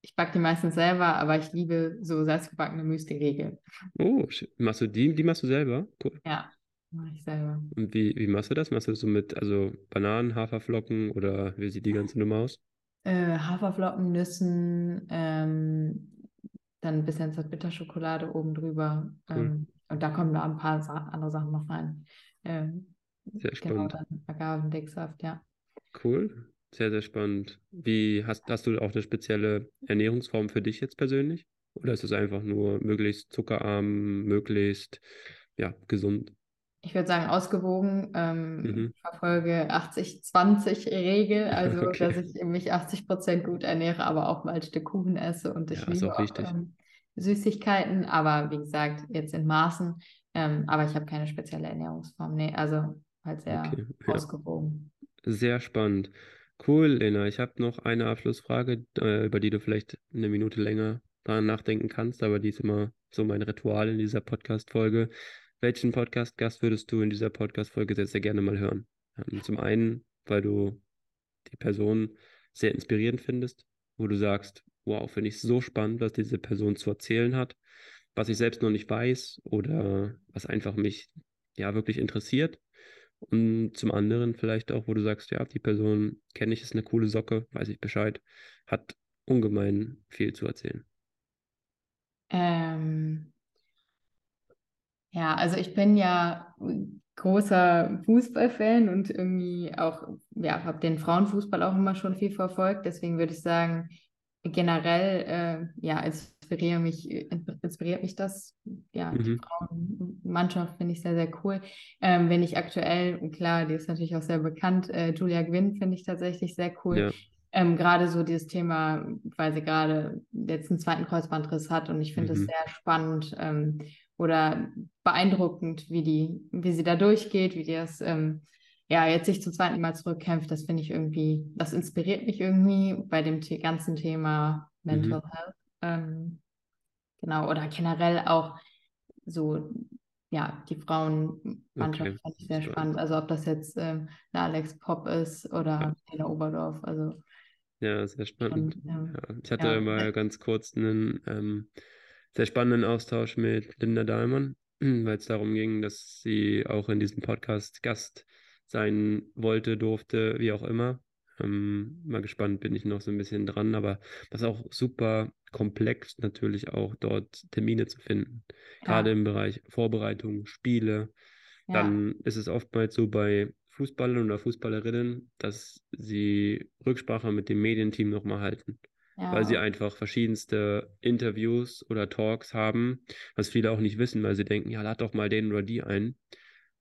ich backe die meistens selber, aber ich liebe so selbstgebackene Müsli-Riegel. Oh, machst du die? Die machst du selber? Cool. Ja, mache ich selber. Und wie, wie machst du das? Machst du das so mit also Bananen, Haferflocken oder wie sieht die ganze Nummer aus? Äh, Haferflocken, Nüssen, ähm, dann ein bisschen Zartbitterschokolade oben drüber. Cool. Ähm, und da kommen da ein paar Sa andere Sachen noch rein. Ähm, sehr genau, spannend. Genau, Agavendicksaft, ja. Cool. Sehr, sehr spannend. Wie hast, hast du auch eine spezielle Ernährungsform für dich jetzt persönlich? Oder ist es einfach nur möglichst zuckerarm, möglichst ja, gesund? Ich würde sagen, ausgewogen. Ähm, mhm. verfolge 80-20-Regel, also okay. dass ich mich 80 Prozent gut ernähre, aber auch mal ein Stück Kuchen esse und ich ja, liebe auch, auch ähm, Süßigkeiten, aber wie gesagt, jetzt in Maßen. Ähm, aber ich habe keine spezielle Ernährungsform. Nee, also halt sehr okay. ausgewogen. Ja. Sehr spannend. Cool, Lena. Ich habe noch eine Abschlussfrage, äh, über die du vielleicht eine Minute länger dran nachdenken kannst, aber die ist immer so mein Ritual in dieser Podcast-Folge. Welchen Podcast-Gast würdest du in dieser Podcast-Folge sehr, sehr gerne mal hören? Ähm, zum einen, weil du die Person sehr inspirierend findest, wo du sagst, wow, finde ich so spannend, was diese Person zu erzählen hat, was ich selbst noch nicht weiß oder was einfach mich ja wirklich interessiert. Und zum anderen vielleicht auch, wo du sagst, ja, die Person kenne ich, ist eine coole Socke, weiß ich Bescheid, hat ungemein viel zu erzählen. Ähm, ja, also ich bin ja großer Fußballfan und irgendwie auch, ja, habe den Frauenfußball auch immer schon viel verfolgt. Deswegen würde ich sagen, generell, äh, ja, inspiriert mich, inspiriert mich das. Ja, mhm. die Frauenmannschaft finde ich sehr, sehr cool. Ähm, wenn ich aktuell, klar, die ist natürlich auch sehr bekannt, äh, Julia Gwynn finde ich tatsächlich sehr cool. Ja. Ähm, gerade so dieses Thema, weil sie gerade jetzt einen zweiten Kreuzbandriss hat und ich finde es mhm. sehr spannend ähm, oder beeindruckend, wie die, wie sie da durchgeht, wie die das ähm, ja jetzt sich zum zweiten Mal zurückkämpft. Das finde ich irgendwie, das inspiriert mich irgendwie bei dem ganzen Thema Mental mhm. Health. Ähm, genau, oder generell auch so ja, die Frauenmannschaft okay. fand ich sehr spannend. Also ob das jetzt ähm, eine Alex Pop ist oder ja. Lena Oberdorf. Also ja, sehr spannend. Und, ähm, ja. Ich hatte ja. mal ganz kurz einen ähm, sehr spannenden Austausch mit Linda Dahlmann, weil es darum ging, dass sie auch in diesem Podcast Gast sein wollte, durfte, wie auch immer. Ähm, mal gespannt bin ich noch so ein bisschen dran, aber das ist auch super komplex natürlich auch dort Termine zu finden. Ja. Gerade im Bereich Vorbereitung, Spiele. Ja. Dann ist es oftmals so bei Fußballern oder Fußballerinnen, dass sie Rücksprache mit dem Medienteam nochmal halten. Ja. Weil sie einfach verschiedenste Interviews oder Talks haben, was viele auch nicht wissen, weil sie denken, ja, lad doch mal den oder die ein.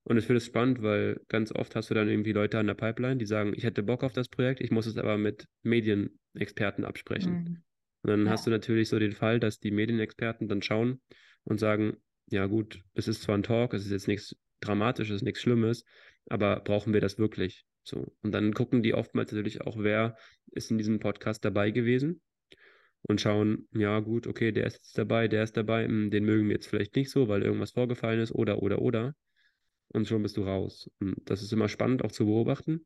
Und ich finde es spannend, weil ganz oft hast du dann irgendwie Leute an der Pipeline, die sagen, ich hätte Bock auf das Projekt, ich muss es aber mit Medienexperten absprechen. Mhm. Und dann ja. hast du natürlich so den Fall, dass die Medienexperten dann schauen und sagen, ja gut, es ist zwar ein Talk, es ist jetzt nichts Dramatisches, nichts Schlimmes, aber brauchen wir das wirklich? So. Und dann gucken die oftmals natürlich auch, wer ist in diesem Podcast dabei gewesen und schauen, ja gut, okay, der ist jetzt dabei, der ist dabei, hm, den mögen wir jetzt vielleicht nicht so, weil irgendwas vorgefallen ist oder, oder, oder und schon bist du raus. Und das ist immer spannend auch zu beobachten.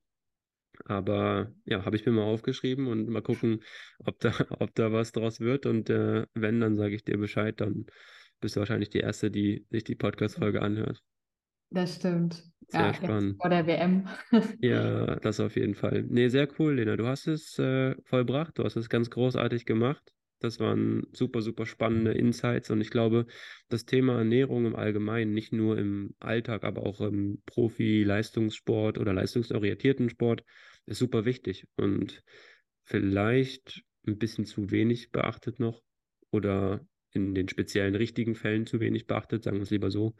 Aber ja, habe ich mir mal aufgeschrieben und mal gucken, ob da, ob da was draus wird. Und äh, wenn, dann sage ich dir Bescheid, dann bist du wahrscheinlich die Erste, die sich die Podcast-Folge anhört. Das stimmt. Sehr ja, spannend. Vor der WM. ja, das auf jeden Fall. Nee, sehr cool, Lena. Du hast es äh, vollbracht, du hast es ganz großartig gemacht. Das waren super, super spannende Insights und ich glaube, das Thema Ernährung im Allgemeinen, nicht nur im Alltag, aber auch im Profi-Leistungssport oder leistungsorientierten Sport, ist super wichtig und vielleicht ein bisschen zu wenig beachtet noch oder in den speziellen richtigen Fällen zu wenig beachtet, sagen wir es lieber so.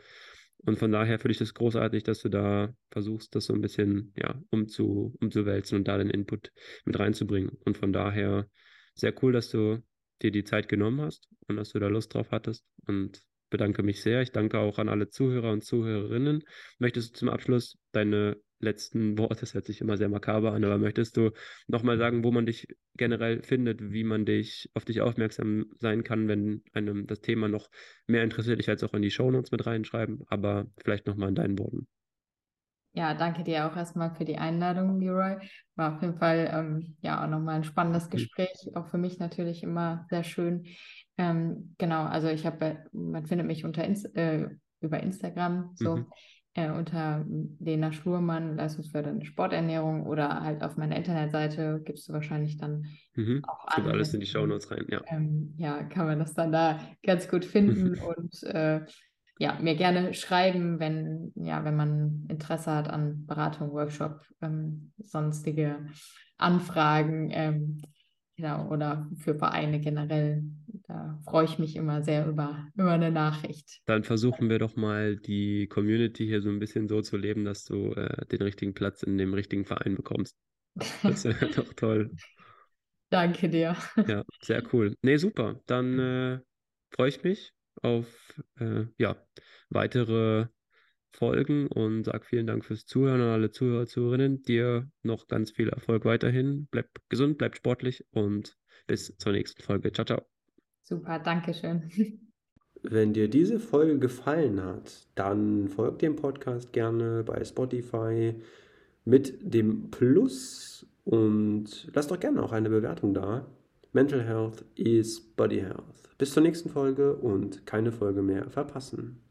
Und von daher finde ich das großartig, dass du da versuchst, das so ein bisschen ja, umzu, umzuwälzen und da den Input mit reinzubringen. Und von daher sehr cool, dass du dir die Zeit genommen hast und dass du da Lust drauf hattest. Und bedanke mich sehr. Ich danke auch an alle Zuhörer und Zuhörerinnen. Möchtest du zum Abschluss deine letzten das hört sich immer sehr makaber an, aber möchtest du nochmal sagen, wo man dich generell findet, wie man dich auf dich aufmerksam sein kann, wenn einem das Thema noch mehr interessiert? Ich werde es auch in die Shownotes mit reinschreiben, aber vielleicht nochmal in deinen Worten. Ja, danke dir auch erstmal für die Einladung, Leroy. War auf jeden Fall ähm, ja auch nochmal ein spannendes mhm. Gespräch. Auch für mich natürlich immer sehr schön. Ähm, genau, also ich habe, man findet mich unter Inst äh, über Instagram so mhm. Äh, unter Lena Schlurmann, leistungsfördernde Sporternährung oder halt auf meiner Internetseite gibst du wahrscheinlich dann mhm. auch an. alles in die Shownotes rein, ja. Ähm, ja, kann man das dann da ganz gut finden und äh, ja, mir gerne schreiben, wenn, ja, wenn man Interesse hat an Beratung, Workshop, ähm, sonstige Anfragen ähm, genau, oder für Vereine generell. Da freue ich mich immer sehr über, über eine Nachricht. Dann versuchen wir doch mal die Community hier so ein bisschen so zu leben, dass du äh, den richtigen Platz in dem richtigen Verein bekommst. Das wäre doch toll. Danke dir. Ja, sehr cool. Nee, super. Dann äh, freue ich mich auf äh, ja, weitere Folgen und sage vielen Dank fürs Zuhören an alle Zuhörer, Zuhörerinnen. Dir noch ganz viel Erfolg weiterhin. Bleib gesund, bleib sportlich und bis zur nächsten Folge. Ciao, ciao. Super, danke schön. Wenn dir diese Folge gefallen hat, dann folg dem Podcast gerne bei Spotify mit dem Plus und lass doch gerne auch eine Bewertung da. Mental Health is Body Health. Bis zur nächsten Folge und keine Folge mehr verpassen.